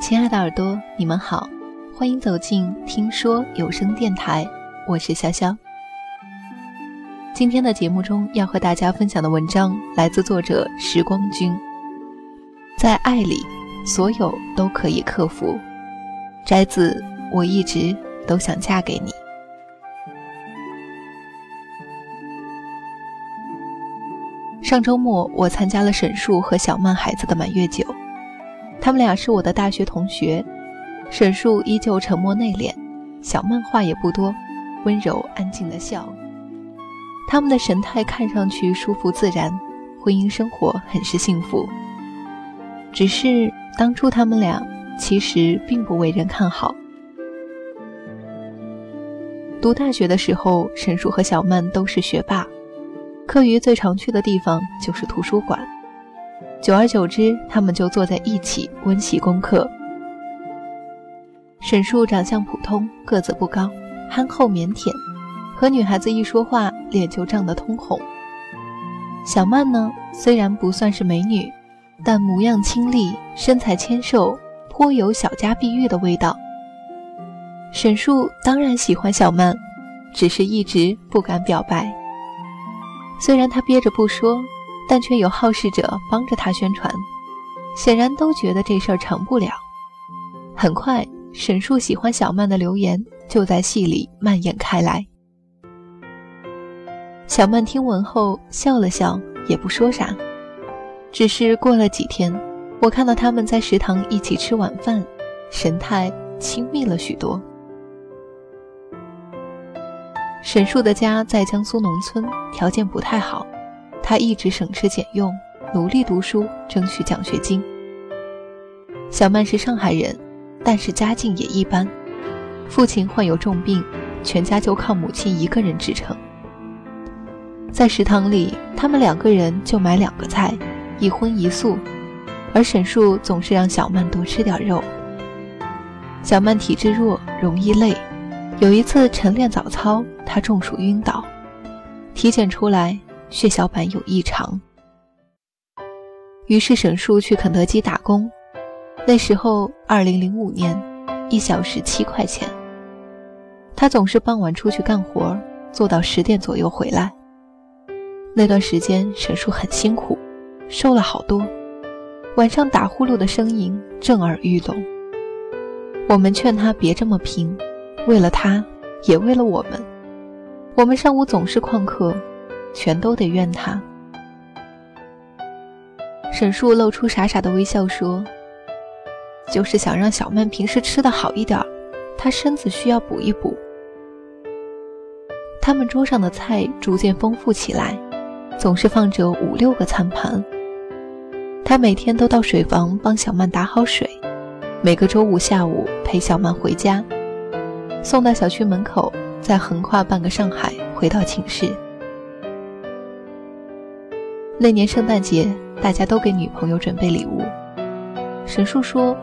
亲爱的耳朵，你们好，欢迎走进听说有声电台，我是潇潇。今天的节目中要和大家分享的文章来自作者时光君。在爱里，所有都可以克服。摘自《我一直都想嫁给你》。上周末，我参加了沈树和小曼孩子的满月酒。他们俩是我的大学同学。沈树依旧沉默内敛，小曼话也不多，温柔安静的笑。他们的神态看上去舒服自然，婚姻生活很是幸福。只是当初他们俩其实并不为人看好。读大学的时候，沈树和小曼都是学霸。课余最常去的地方就是图书馆，久而久之，他们就坐在一起温习功课。沈树长相普通，个子不高，憨厚腼腆，和女孩子一说话，脸就涨得通红。小曼呢，虽然不算是美女，但模样清丽，身材纤瘦，颇有小家碧玉的味道。沈树当然喜欢小曼，只是一直不敢表白。虽然他憋着不说，但却有好事者帮着他宣传，显然都觉得这事儿成不了。很快，沈树喜欢小曼的留言就在戏里蔓延开来。小曼听闻后笑了笑，也不说啥。只是过了几天，我看到他们在食堂一起吃晚饭，神态亲密了许多。沈树的家在江苏农村，条件不太好。他一直省吃俭用，努力读书，争取奖学金。小曼是上海人，但是家境也一般。父亲患有重病，全家就靠母亲一个人支撑。在食堂里，他们两个人就买两个菜，一荤一素，而沈树总是让小曼多吃点肉。小曼体质弱，容易累。有一次晨练早操，他中暑晕倒，体检出来血小板有异常。于是沈树去肯德基打工，那时候二零零五年，一小时七块钱。他总是傍晚出去干活，做到十点左右回来。那段时间沈树很辛苦，瘦了好多，晚上打呼噜的声音震耳欲聋。我们劝他别这么拼。为了他，也为了我们，我们上午总是旷课，全都得怨他。沈树露出傻傻的微笑说：“就是想让小曼平时吃的好一点，她身子需要补一补。”他们桌上的菜逐渐丰富起来，总是放着五六个餐盘。他每天都到水房帮小曼打好水，每个周五下午陪小曼回家。送到小区门口，再横跨半个上海回到寝室。那年圣诞节，大家都给女朋友准备礼物。沈树说：“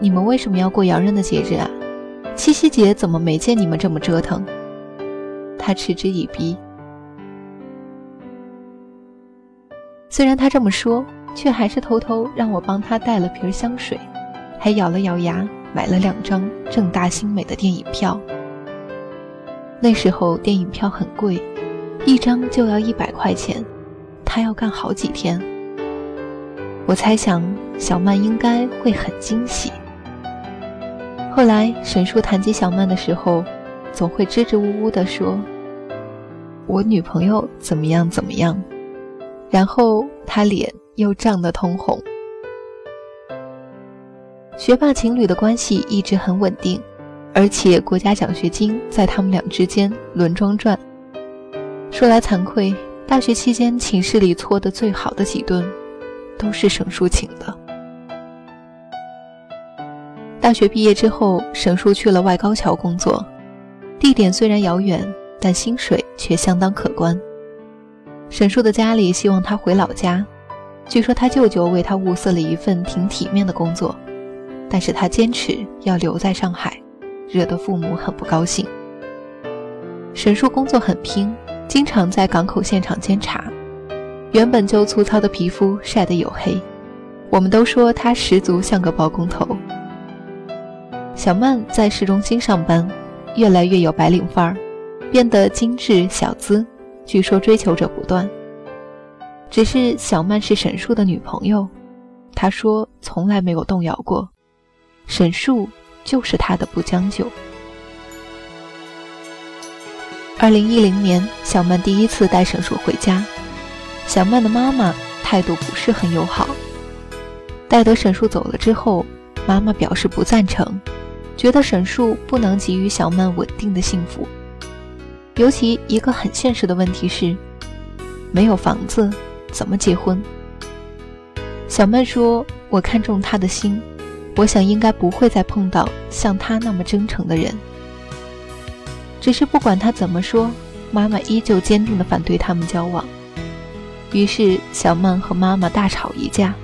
你们为什么要过洋人的节日啊？七夕节怎么没见你们这么折腾？”他嗤之以鼻。虽然他这么说，却还是偷偷让我帮他带了瓶香水，还咬了咬牙。买了两张正大星美的电影票。那时候电影票很贵，一张就要一百块钱，他要干好几天。我猜想小曼应该会很惊喜。后来沈叔谈及小曼的时候，总会支支吾吾地说：“我女朋友怎么样怎么样。”然后他脸又涨得通红。学霸情侣的关系一直很稳定，而且国家奖学金在他们俩之间轮装转。说来惭愧，大学期间寝室里搓的最好的几顿，都是沈叔请的。大学毕业之后，沈叔去了外高桥工作，地点虽然遥远，但薪水却相当可观。沈叔的家里希望他回老家，据说他舅舅为他物色了一份挺体面的工作。但是他坚持要留在上海，惹得父母很不高兴。沈叔工作很拼，经常在港口现场监察，原本就粗糙的皮肤晒得黝黑，我们都说他十足像个包工头。小曼在市中心上班，越来越有白领范儿，变得精致小资，据说追求者不断。只是小曼是沈树的女朋友，她说从来没有动摇过，沈树就是她的不将就。二零一零年，小曼第一次带沈树回家，小曼的妈妈态度不是很友好。待得沈树走了之后，妈妈表示不赞成，觉得沈树不能给予小曼稳定的幸福。尤其一个很现实的问题是，没有房子。怎么结婚？小曼说：“我看中他的心，我想应该不会再碰到像他那么真诚的人。只是不管他怎么说，妈妈依旧坚定地反对他们交往。于是小曼和妈妈大吵一架。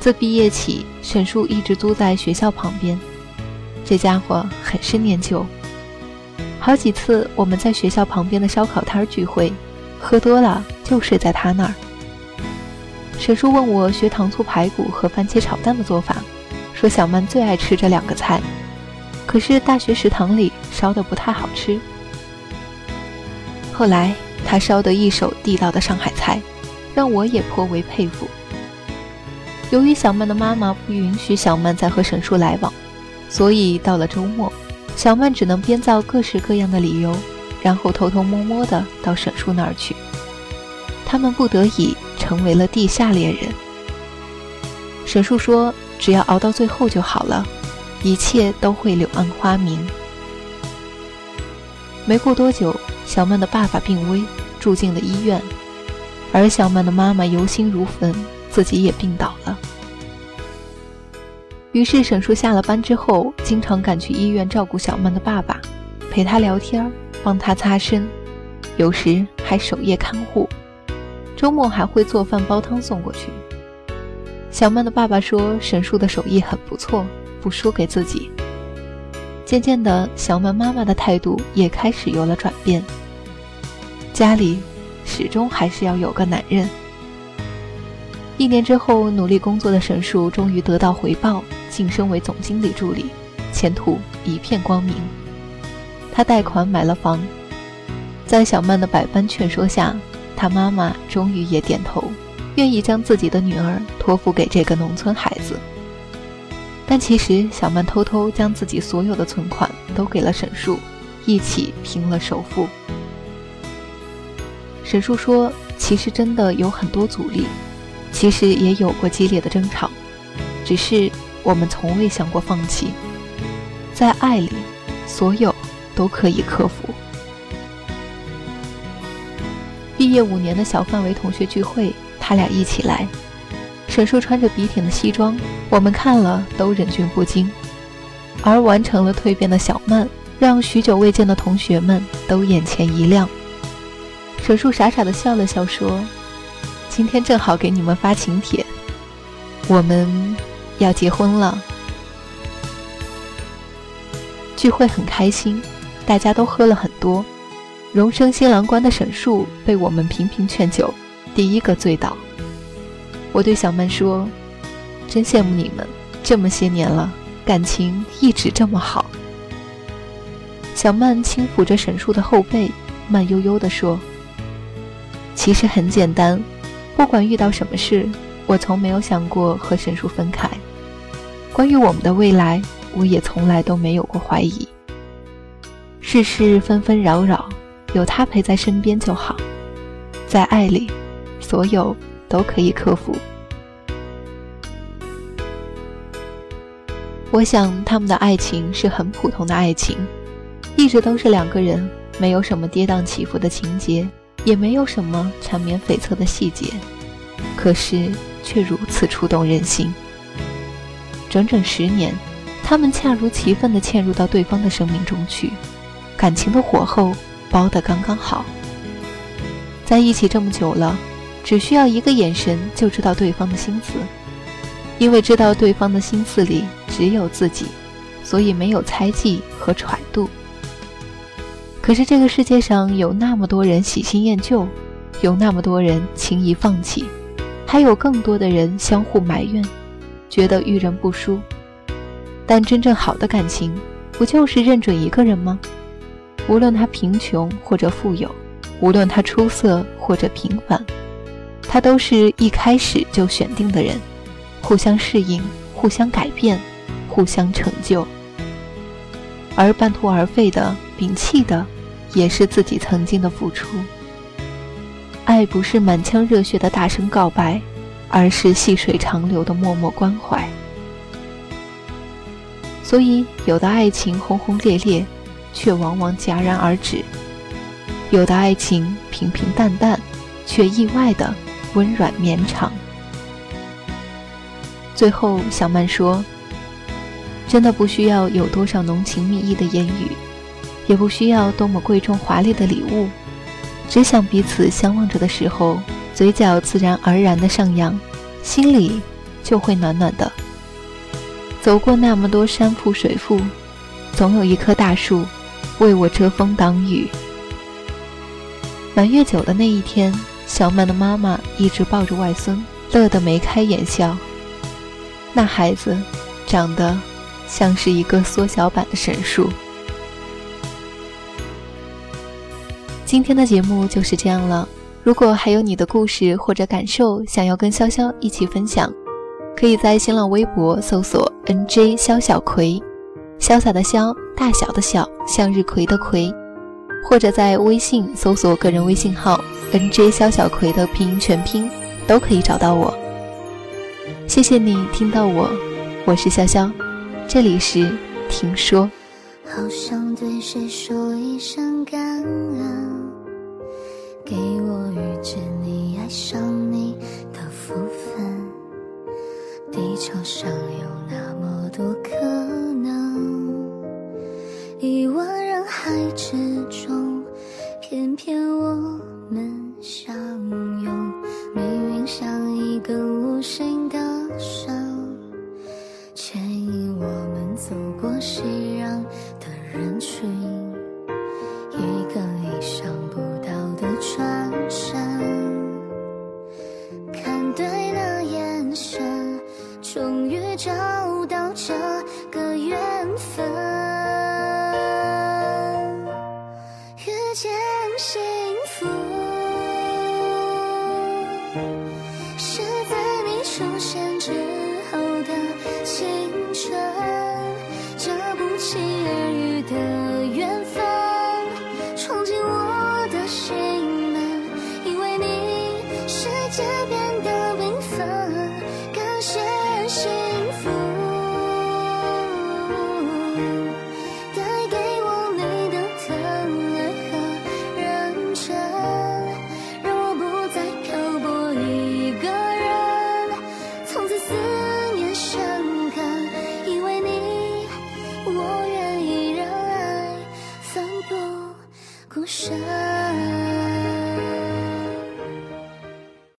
自毕业起，沈树一直租在学校旁边，这家伙很是念旧。好几次我们在学校旁边的烧烤摊聚会。”喝多了就睡在他那儿。沈叔问我学糖醋排骨和番茄炒蛋的做法，说小曼最爱吃这两个菜，可是大学食堂里烧的不太好吃。后来他烧得一手地道的上海菜，让我也颇为佩服。由于小曼的妈妈不允许小曼再和沈叔来往，所以到了周末，小曼只能编造各式各样的理由。然后偷偷摸摸的到沈叔那儿去，他们不得已成为了地下恋人。沈叔说：“只要熬到最后就好了，一切都会柳暗花明。”没过多久，小曼的爸爸病危，住进了医院，而小曼的妈妈忧心如焚，自己也病倒了。于是沈叔下了班之后，经常赶去医院照顾小曼的爸爸，陪他聊天。帮他擦身，有时还守夜看护，周末还会做饭煲汤送过去。小曼的爸爸说，沈树的手艺很不错，不输给自己。渐渐的，小曼妈妈的态度也开始有了转变。家里始终还是要有个男人。一年之后，努力工作的沈树终于得到回报，晋升为总经理助理，前途一片光明。他贷款买了房，在小曼的百般劝说下，他妈妈终于也点头，愿意将自己的女儿托付给这个农村孩子。但其实，小曼偷偷将自己所有的存款都给了沈树，一起拼了首付。沈树说：“其实真的有很多阻力，其实也有过激烈的争吵，只是我们从未想过放弃。在爱里，所有。”都可以克服。毕业五年的小范围同学聚会，他俩一起来。沈叔穿着笔挺的西装，我们看了都忍俊不禁。而完成了蜕变的小曼，让许久未见的同学们都眼前一亮。沈树傻傻的笑了笑，说：“今天正好给你们发请帖，我们要结婚了。”聚会很开心。大家都喝了很多，荣升新郎官的沈树被我们频频劝酒，第一个醉倒。我对小曼说：“真羡慕你们，这么些年了，感情一直这么好。”小曼轻抚着沈树的后背，慢悠悠地说：“其实很简单，不管遇到什么事，我从没有想过和沈树分开。关于我们的未来，我也从来都没有过怀疑。”世事纷纷扰扰，有他陪在身边就好。在爱里，所有都可以克服。我想他们的爱情是很普通的爱情，一直都是两个人，没有什么跌宕起伏的情节，也没有什么缠绵悱恻的细节，可是却如此触动人心。整整十年，他们恰如其分地嵌入到对方的生命中去。感情的火候包得刚刚好，在一起这么久了，只需要一个眼神就知道对方的心思，因为知道对方的心思里只有自己，所以没有猜忌和揣度。可是这个世界上有那么多人喜新厌旧，有那么多人轻易放弃，还有更多的人相互埋怨，觉得遇人不淑。但真正好的感情，不就是认准一个人吗？无论他贫穷或者富有，无论他出色或者平凡，他都是一开始就选定的人，互相适应，互相改变，互相成就。而半途而废的、摒弃的，也是自己曾经的付出。爱不是满腔热血的大声告白，而是细水长流的默默关怀。所以，有的爱情轰轰烈烈，却往往戛然而止；有的爱情平平淡淡，却意外的温软绵长。最后，小曼说：“真的不需要有多少浓情蜜意的言语，也不需要多么贵重华丽的礼物。”只想彼此相望着的时候，嘴角自然而然的上扬，心里就会暖暖的。走过那么多山铺水复，总有一棵大树为我遮风挡雨。满月酒的那一天，小曼的妈妈一直抱着外孙，乐得眉开眼笑。那孩子长得像是一个缩小版的神树。今天的节目就是这样了。如果还有你的故事或者感受想要跟潇潇一起分享，可以在新浪微博搜索 “nj 肖小葵”，潇洒的潇，大小的小，向日葵的葵，或者在微信搜索个人微信号 “nj 肖小葵”的拼音全拼，都可以找到我。谢谢你听到我，我是潇潇，这里是听说。好想对谁说一声感恩。给我遇见你，爱上你的福分。地球上有那么多可能，亿万人海之中，偏偏我们相拥。见幸福，